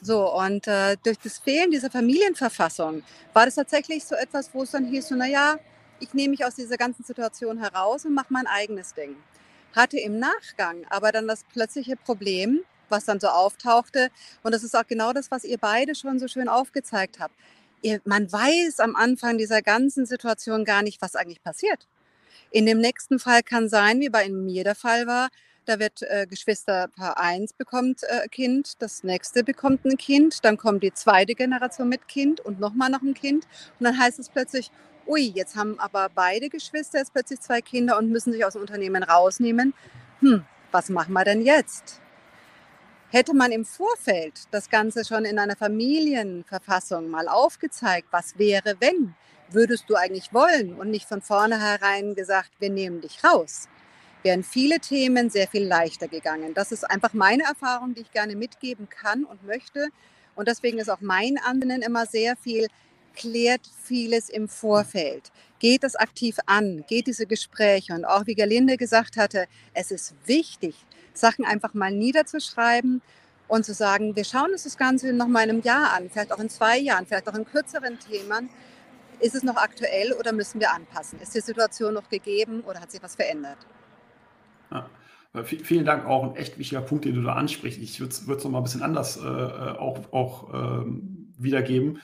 So, und äh, durch das Fehlen dieser Familienverfassung war das tatsächlich so etwas, wo es dann hieß, so, naja, ich nehme mich aus dieser ganzen Situation heraus und mache mein eigenes Ding. Hatte im Nachgang aber dann das plötzliche Problem, was dann so auftauchte, und das ist auch genau das, was ihr beide schon so schön aufgezeigt habt. Ihr, man weiß am Anfang dieser ganzen Situation gar nicht, was eigentlich passiert. In dem nächsten Fall kann sein, wie bei mir der Fall war, da wird äh, Geschwisterpaar 1 bekommt äh, Kind, das nächste bekommt ein Kind, dann kommt die zweite Generation mit Kind und nochmal noch ein Kind. Und dann heißt es plötzlich, ui, jetzt haben aber beide Geschwister jetzt plötzlich zwei Kinder und müssen sich aus dem Unternehmen rausnehmen. Hm, was machen wir denn jetzt? Hätte man im Vorfeld das Ganze schon in einer Familienverfassung mal aufgezeigt, was wäre, wenn, würdest du eigentlich wollen und nicht von vornherein gesagt, wir nehmen dich raus, wären viele Themen sehr viel leichter gegangen. Das ist einfach meine Erfahrung, die ich gerne mitgeben kann und möchte. Und deswegen ist auch mein Ansinnen immer sehr viel, klärt vieles im Vorfeld. Geht das aktiv an, geht diese Gespräche. Und auch wie Gerlinde gesagt hatte, es ist wichtig, Sachen einfach mal niederzuschreiben und zu sagen, wir schauen uns das Ganze noch mal in einem Jahr an, vielleicht auch in zwei Jahren, vielleicht auch in kürzeren Themen. Ist es noch aktuell oder müssen wir anpassen? Ist die Situation noch gegeben oder hat sich was verändert? Ja. Vielen Dank, auch ein echt wichtiger Punkt, den du da ansprichst. Ich würde es noch mal ein bisschen anders äh, auch, auch ähm, wiedergeben,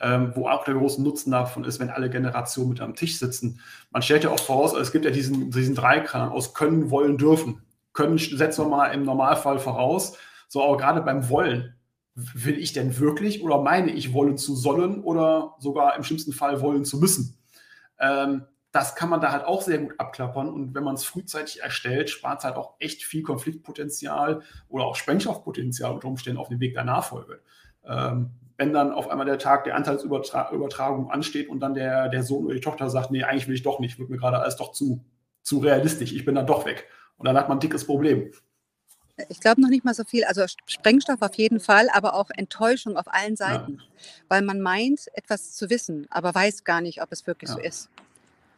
ähm, wo auch der große Nutzen davon ist, wenn alle Generationen mit am Tisch sitzen. Man stellt ja oft voraus, es gibt ja diesen, diesen Dreiklang aus können, wollen, dürfen. Können setzen wir mal im Normalfall voraus. So, aber gerade beim Wollen, will ich denn wirklich oder meine ich wollen zu sollen oder sogar im schlimmsten Fall wollen zu müssen? Ähm, das kann man da halt auch sehr gut abklappern. Und wenn man es frühzeitig erstellt, spart es halt auch echt viel Konfliktpotenzial oder auch Sprengstoffpotenzial unter Umständen auf dem Weg der Nachfolge. Ähm, wenn dann auf einmal der Tag der Anteilsübertragung ansteht und dann der, der Sohn oder die Tochter sagt, nee, eigentlich will ich doch nicht, wird mir gerade alles doch zu, zu realistisch, ich bin dann doch weg. Und dann hat man ein dickes Problem. Ich glaube noch nicht mal so viel, also Sprengstoff auf jeden Fall, aber auch Enttäuschung auf allen Seiten, ja. weil man meint, etwas zu wissen, aber weiß gar nicht, ob es wirklich ja. so ist.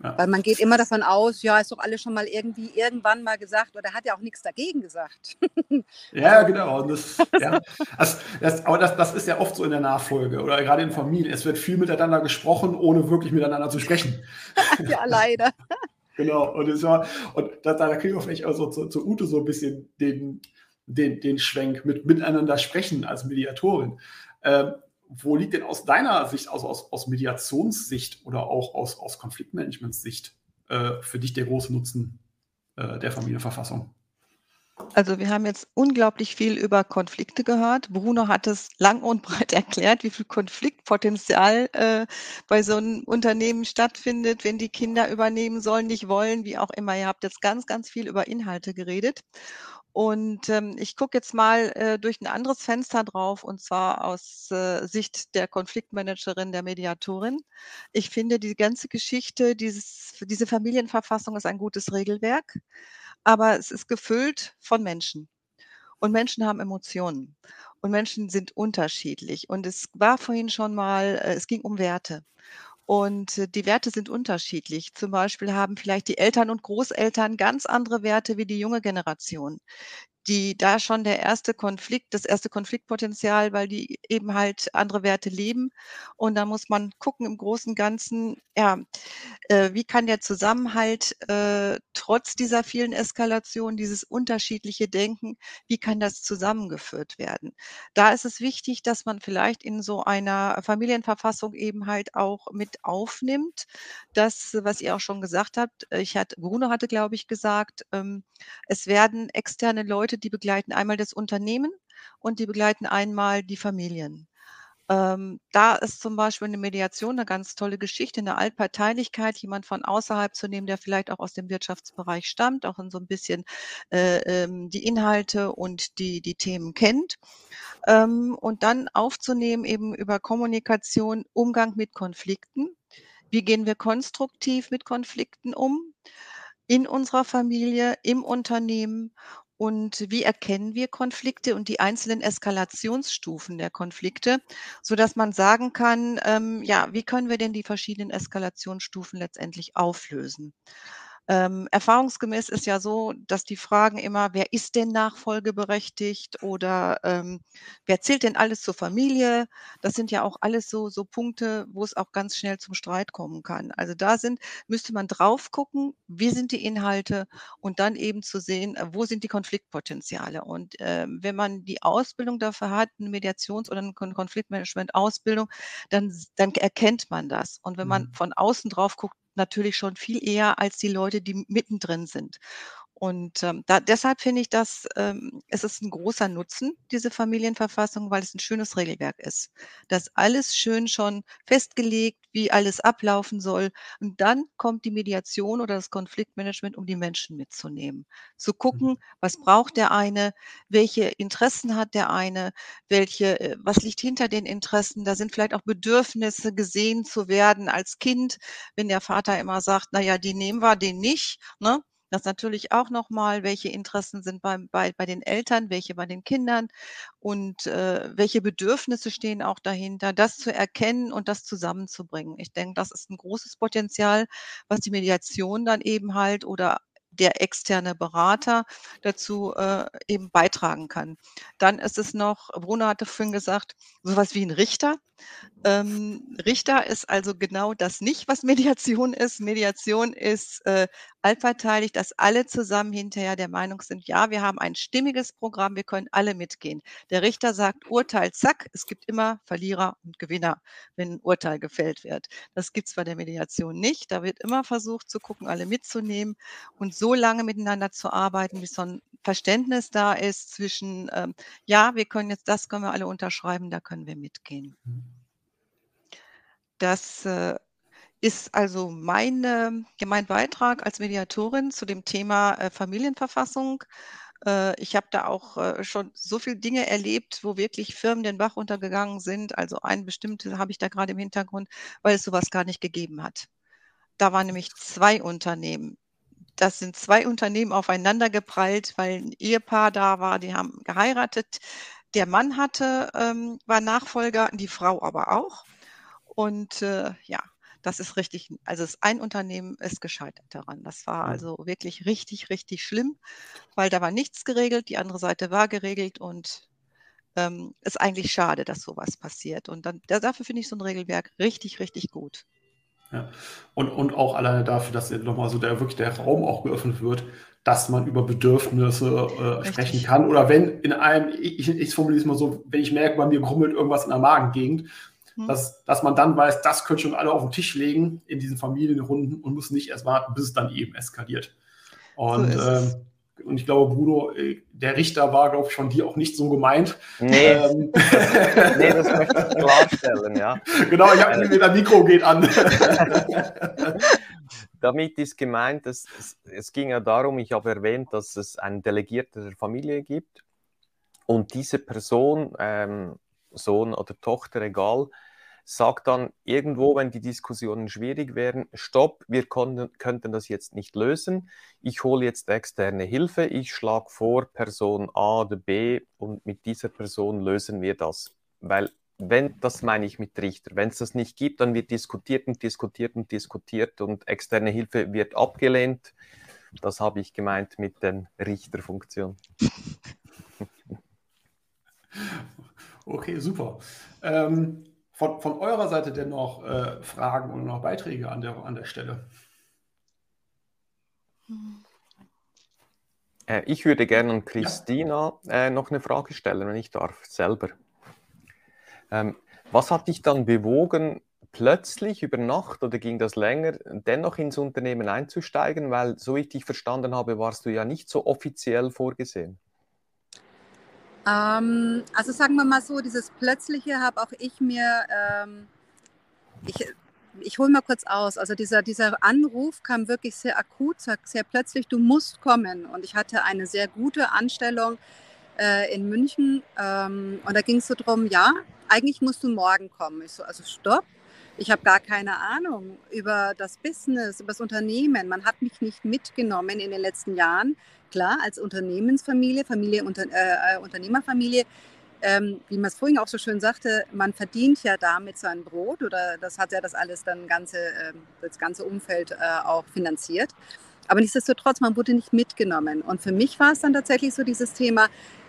Ja. Weil man geht immer davon aus, ja, ist doch alles schon mal irgendwie irgendwann mal gesagt oder hat ja auch nichts dagegen gesagt. ja, genau. Das, ja, das, das, aber das, das ist ja oft so in der Nachfolge oder gerade in Familien. Es wird viel miteinander gesprochen, ohne wirklich miteinander zu sprechen. ja, leider. genau. Und, das war, und da, da kriegen wir vielleicht auch so zu, zu Ute so ein bisschen den, den, den Schwenk mit miteinander sprechen als Mediatorin. Ähm, wo liegt denn aus deiner Sicht, also aus, aus Mediationssicht oder auch aus, aus Konfliktmanagementssicht äh, für dich der große Nutzen äh, der Familienverfassung? Also wir haben jetzt unglaublich viel über Konflikte gehört. Bruno hat es lang und breit erklärt, wie viel Konfliktpotenzial äh, bei so einem Unternehmen stattfindet, wenn die Kinder übernehmen sollen, nicht wollen, wie auch immer. Ihr habt jetzt ganz, ganz viel über Inhalte geredet. Und ähm, ich gucke jetzt mal äh, durch ein anderes Fenster drauf, und zwar aus äh, Sicht der Konfliktmanagerin, der Mediatorin. Ich finde, die ganze Geschichte, dieses, diese Familienverfassung ist ein gutes Regelwerk, aber es ist gefüllt von Menschen. Und Menschen haben Emotionen. Und Menschen sind unterschiedlich. Und es war vorhin schon mal, äh, es ging um Werte. Und äh, die Werte sind unterschiedlich. Zum Beispiel haben vielleicht die Eltern und Großeltern ganz andere Werte wie die junge Generation die da schon der erste Konflikt, das erste Konfliktpotenzial, weil die eben halt andere Werte leben. Und da muss man gucken im großen Ganzen, ja, äh, wie kann der Zusammenhalt äh, trotz dieser vielen Eskalationen, dieses unterschiedliche Denken, wie kann das zusammengeführt werden? Da ist es wichtig, dass man vielleicht in so einer Familienverfassung eben halt auch mit aufnimmt, das, was ihr auch schon gesagt habt. Ich hatte, Bruno hatte, glaube ich, gesagt, ähm, es werden externe Leute Leute, die begleiten einmal das Unternehmen und die begleiten einmal die Familien. Ähm, da ist zum Beispiel eine Mediation eine ganz tolle Geschichte, eine Allparteilichkeit, jemand von außerhalb zu nehmen, der vielleicht auch aus dem Wirtschaftsbereich stammt, auch in so ein bisschen äh, ähm, die Inhalte und die, die Themen kennt. Ähm, und dann aufzunehmen eben über Kommunikation, Umgang mit Konflikten. Wie gehen wir konstruktiv mit Konflikten um? in unserer Familie, im Unternehmen und wie erkennen wir Konflikte und die einzelnen Eskalationsstufen der Konflikte, so dass man sagen kann, ähm, ja, wie können wir denn die verschiedenen Eskalationsstufen letztendlich auflösen? Ähm, erfahrungsgemäß ist ja so, dass die Fragen immer, wer ist denn nachfolgeberechtigt oder ähm, wer zählt denn alles zur Familie? Das sind ja auch alles so, so Punkte, wo es auch ganz schnell zum Streit kommen kann. Also da sind, müsste man drauf gucken, wie sind die Inhalte und dann eben zu sehen, äh, wo sind die Konfliktpotenziale. Und äh, wenn man die Ausbildung dafür hat, eine Mediations- oder eine Konfliktmanagement-Ausbildung, dann, dann erkennt man das. Und wenn man mhm. von außen drauf guckt, natürlich schon viel eher als die Leute, die mittendrin sind. Und ähm, da, deshalb finde ich, dass ähm, es ist ein großer Nutzen, diese Familienverfassung, weil es ein schönes Regelwerk ist. Das alles schön schon festgelegt, wie alles ablaufen soll. Und dann kommt die Mediation oder das Konfliktmanagement, um die Menschen mitzunehmen. Zu gucken, mhm. was braucht der eine, welche Interessen hat der eine, welche, äh, was liegt hinter den Interessen. Da sind vielleicht auch Bedürfnisse gesehen zu werden als Kind, wenn der Vater immer sagt, na ja, die nehmen wir, den nicht. Ne? Das natürlich auch nochmal, welche Interessen sind bei, bei, bei den Eltern, welche bei den Kindern und äh, welche Bedürfnisse stehen auch dahinter, das zu erkennen und das zusammenzubringen. Ich denke, das ist ein großes Potenzial, was die Mediation dann eben halt oder der externe Berater dazu äh, eben beitragen kann. Dann ist es noch, Bruno hatte vorhin gesagt, sowas wie ein Richter. Ähm, Richter ist also genau das nicht, was Mediation ist. Mediation ist äh, allparteilich, dass alle zusammen hinterher der Meinung sind, ja, wir haben ein stimmiges Programm, wir können alle mitgehen. Der Richter sagt Urteil, zack, es gibt immer Verlierer und Gewinner, wenn ein Urteil gefällt wird. Das gibt es bei der Mediation nicht. Da wird immer versucht zu gucken, alle mitzunehmen und so lange miteinander zu arbeiten, bis so ein Verständnis da ist zwischen, ähm, ja, wir können jetzt das, können wir alle unterschreiben, da können wir mitgehen. Mhm. Das äh, ist also meine, mein Beitrag als Mediatorin zu dem Thema äh, Familienverfassung. Äh, ich habe da auch äh, schon so viele Dinge erlebt, wo wirklich Firmen den Bach untergegangen sind. Also ein bestimmtes habe ich da gerade im Hintergrund, weil es sowas gar nicht gegeben hat. Da waren nämlich zwei Unternehmen. Das sind zwei Unternehmen aufeinander geprallt, weil ein Ehepaar da war, die haben geheiratet. Der Mann hatte, ähm, war Nachfolger, die Frau aber auch. Und äh, ja, das ist richtig, also das ein Unternehmen ist gescheitert daran. Das war mhm. also wirklich richtig, richtig schlimm, weil da war nichts geregelt, die andere Seite war geregelt und ähm, ist eigentlich schade, dass sowas passiert. Und dann, dafür finde ich so ein Regelwerk richtig, richtig gut. Ja. Und, und auch alleine dafür, dass nochmal so der wirklich der Raum auch geöffnet wird, dass man über Bedürfnisse äh, sprechen kann. Oder wenn in einem, ich, ich formuliere es mal so, wenn ich merke, bei mir grummelt irgendwas in der Magengegend, Mhm. Dass, dass man dann weiß, das können schon alle auf den Tisch legen in diesen Familienrunden und muss nicht erst warten, bis es dann eben eskaliert. Und, so ähm, und ich glaube, Bruno, äh, der Richter war, glaube ich, von dir auch nicht so gemeint. Nee, ähm. nee das möchte ich klarstellen, ja. Genau, ich habe mir das Mikro geht an. Damit ist gemeint, dass es, es ging ja darum, ich habe erwähnt, dass es einen Delegierten der Familie gibt und diese Person, ähm, Sohn oder Tochter, egal, sagt dann irgendwo, wenn die Diskussionen schwierig werden, stopp, wir konnten, könnten das jetzt nicht lösen, ich hole jetzt externe Hilfe, ich schlage vor Person A oder B und mit dieser Person lösen wir das. Weil, wenn, das meine ich mit Richter, wenn es das nicht gibt, dann wird diskutiert und diskutiert und diskutiert und externe Hilfe wird abgelehnt. Das habe ich gemeint mit den Richterfunktionen. Okay, super. Ähm, von, von eurer Seite denn noch äh, Fragen oder noch Beiträge an der, an der Stelle? Äh, ich würde gerne an Christina ja. äh, noch eine Frage stellen, wenn ich darf, selber. Ähm, was hat dich dann bewogen, plötzlich über Nacht oder ging das länger, dennoch ins Unternehmen einzusteigen? Weil, so ich dich verstanden habe, warst du ja nicht so offiziell vorgesehen. Ähm, also sagen wir mal so, dieses Plötzliche habe auch ich mir, ähm, ich, ich hole mal kurz aus, also dieser, dieser Anruf kam wirklich sehr akut, sehr plötzlich, du musst kommen. Und ich hatte eine sehr gute Anstellung äh, in München ähm, und da ging es so drum, ja, eigentlich musst du morgen kommen. Ich so, also stopp, ich habe gar keine Ahnung über das Business, über das Unternehmen. Man hat mich nicht mitgenommen in den letzten Jahren. Klar, als Unternehmensfamilie, Familie, unter, äh, Unternehmerfamilie, ähm, wie man es vorhin auch so schön sagte, man verdient ja damit sein Brot oder das hat ja das alles dann ganze, äh, das ganze Umfeld äh, auch finanziert. Aber nichtsdestotrotz, man wurde nicht mitgenommen. Und für mich war es dann tatsächlich so dieses Thema,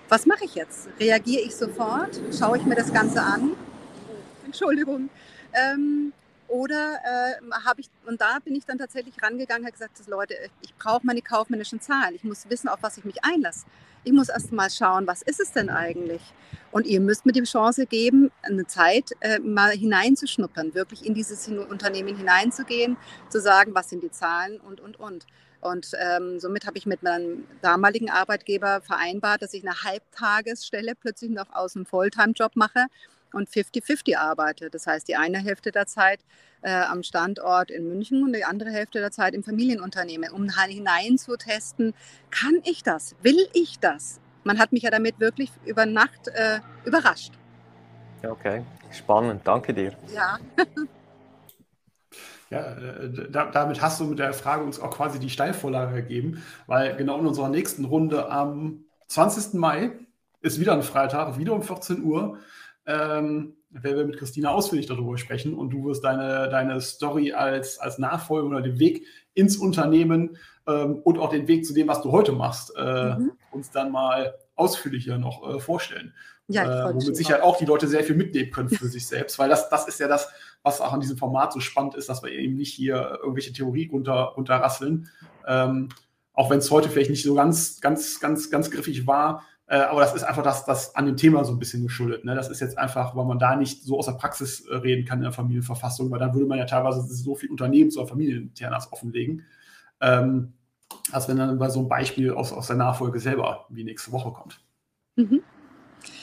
was mache ich jetzt? Reagiere ich sofort? Schaue ich mir das Ganze an? Entschuldigung. Ähm, oder äh, habe ich, und da bin ich dann tatsächlich rangegangen, habe gesagt, Leute, ich brauche meine kaufmännischen Zahlen. Ich muss wissen, auf was ich mich einlasse. Ich muss erst mal schauen, was ist es denn eigentlich? Und ihr müsst mir die Chance geben, eine Zeit äh, mal hineinzuschnuppern, wirklich in dieses Unternehmen hineinzugehen, zu sagen, was sind die Zahlen und, und, und. Und ähm, somit habe ich mit meinem damaligen Arbeitgeber vereinbart, dass ich eine Halbtagesstelle plötzlich noch aus einem Volltime-Job mache und 50-50 arbeite. Das heißt, die eine Hälfte der Zeit äh, am Standort in München und die andere Hälfte der Zeit im Familienunternehmen, um hinein zu testen, kann ich das? Will ich das? Man hat mich ja damit wirklich über Nacht äh, überrascht. Okay, spannend. Danke dir. Ja. Ja, äh, da, damit hast du mit der Frage uns auch quasi die Steilvorlage gegeben, weil genau in unserer nächsten Runde am 20. Mai ist wieder ein Freitag, wieder um 14 Uhr, ähm, werden wir mit Christina ausführlich darüber sprechen und du wirst deine, deine Story als, als Nachfolger oder den Weg ins Unternehmen ähm, und auch den Weg zu dem, was du heute machst, äh, mhm. uns dann mal ausführlicher noch äh, vorstellen. Ja, äh, womit sicher auch die Leute sehr viel mitnehmen können für sich selbst, weil das, das ist ja das, was auch an diesem Format so spannend ist, dass wir eben nicht hier irgendwelche Theorie runter, runterrasseln. Ähm, auch wenn es heute vielleicht nicht so ganz, ganz, ganz, ganz griffig war, äh, aber das ist einfach das, das an dem Thema so ein bisschen geschuldet. Ne? Das ist jetzt einfach, weil man da nicht so aus der Praxis äh, reden kann in der Familienverfassung, weil dann würde man ja teilweise so viel Unternehmen zur Familieninternas offenlegen, ähm, als wenn dann bei so einem Beispiel aus, aus der Nachfolge selber wie nächste Woche kommt. Mhm.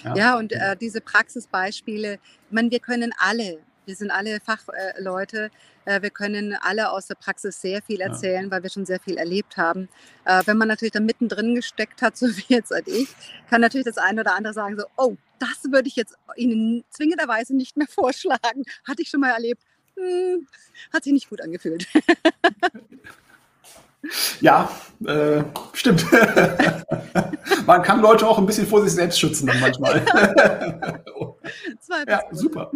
Ja. ja. und äh, diese Praxisbeispiele, ich meine, wir können alle wir sind alle Fachleute. Äh, wir können alle aus der Praxis sehr viel erzählen, ja. weil wir schon sehr viel erlebt haben. Äh, wenn man natürlich da mittendrin gesteckt hat, so wie jetzt als ich, kann natürlich das eine oder andere sagen, so, oh, das würde ich jetzt Ihnen zwingenderweise nicht mehr vorschlagen. Hatte ich schon mal erlebt. Hm, hat sich nicht gut angefühlt. Ja, äh, stimmt. Man kann Leute auch ein bisschen vor sich selbst schützen dann manchmal. ja, super.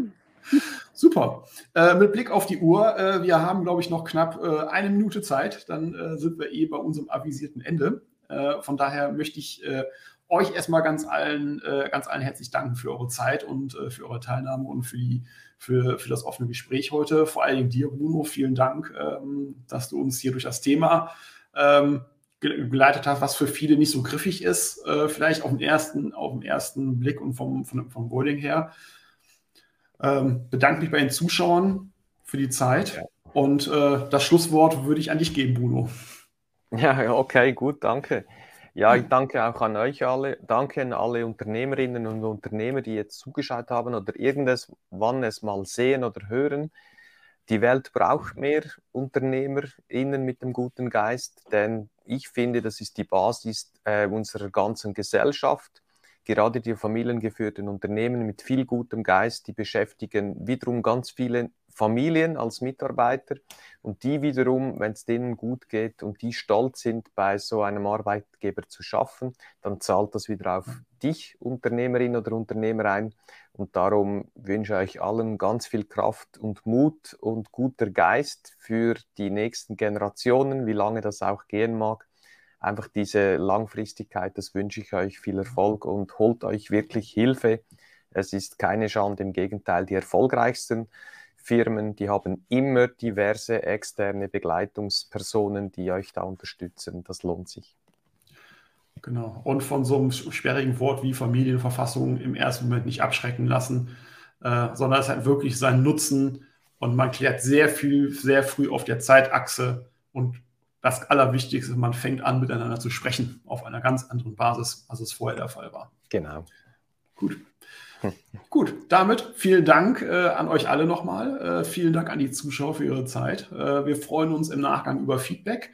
Super. Äh, mit Blick auf die Uhr, äh, wir haben, glaube ich, noch knapp äh, eine Minute Zeit. Dann äh, sind wir eh bei unserem avisierten Ende. Äh, von daher möchte ich äh, euch erstmal ganz allen, ganz allen herzlich danken für eure Zeit und für eure Teilnahme und für die für, für das offene Gespräch heute. Vor allen Dingen dir, Bruno, vielen Dank, ähm, dass du uns hier durch das Thema ähm, geleitet hast, was für viele nicht so griffig ist, vielleicht auf den ersten, auf den ersten Blick und vom, vom, vom Wording her. Ähm, bedanke mich bei den Zuschauern für die Zeit ja. und äh, das Schlusswort würde ich an dich geben, Bruno. Ja, okay, gut, danke. Ja, ich danke auch an euch alle. Danke an alle Unternehmerinnen und Unternehmer, die jetzt zugeschaut haben oder irgendwann es mal sehen oder hören. Die Welt braucht mehr UnternehmerInnen mit dem guten Geist, denn ich finde, das ist die Basis äh, unserer ganzen Gesellschaft. Gerade die familiengeführten Unternehmen mit viel gutem Geist, die beschäftigen wiederum ganz viele Familien als Mitarbeiter und die wiederum, wenn es denen gut geht und die stolz sind, bei so einem Arbeitgeber zu schaffen, dann zahlt das wieder auf dich, Unternehmerin oder Unternehmer ein. Und darum wünsche ich euch allen ganz viel Kraft und Mut und guter Geist für die nächsten Generationen, wie lange das auch gehen mag. Einfach diese Langfristigkeit, das wünsche ich euch viel Erfolg und holt euch wirklich Hilfe. Es ist keine Schande, im Gegenteil, die erfolgreichsten Firmen, die haben immer diverse externe Begleitungspersonen, die euch da unterstützen. Das lohnt sich. Genau. Und von so einem sperrigen Wort wie Familienverfassung im ersten Moment nicht abschrecken lassen, äh, sondern es hat wirklich seinen Nutzen und man klärt sehr viel, sehr früh auf der Zeitachse und das Allerwichtigste, man fängt an, miteinander zu sprechen auf einer ganz anderen Basis, als es vorher der Fall war. Genau. Gut. Gut, damit vielen Dank äh, an euch alle nochmal. Äh, vielen Dank an die Zuschauer für ihre Zeit. Äh, wir freuen uns im Nachgang über Feedback.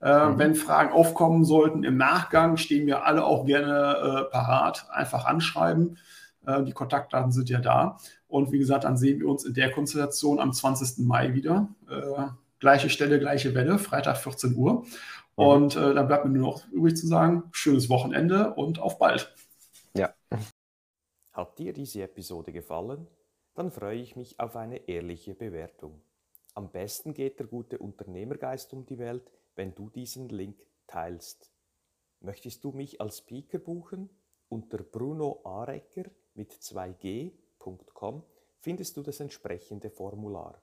Äh, mhm. Wenn Fragen aufkommen sollten im Nachgang, stehen wir alle auch gerne äh, parat. Einfach anschreiben. Äh, die Kontaktdaten sind ja da. Und wie gesagt, dann sehen wir uns in der Konstellation am 20. Mai wieder. Gleiche Stelle, gleiche Welle, Freitag 14 Uhr. Mhm. Und dann bleibt mir nur noch übrig zu sagen, schönes Wochenende und auf bald. Ja. Hat dir diese Episode gefallen? Dann freue ich mich auf eine ehrliche Bewertung. Am besten geht der gute Unternehmergeist um die Welt, wenn du diesen Link teilst. Möchtest du mich als Speaker buchen? Unter brunoarecker mit 2g.com findest du das entsprechende Formular.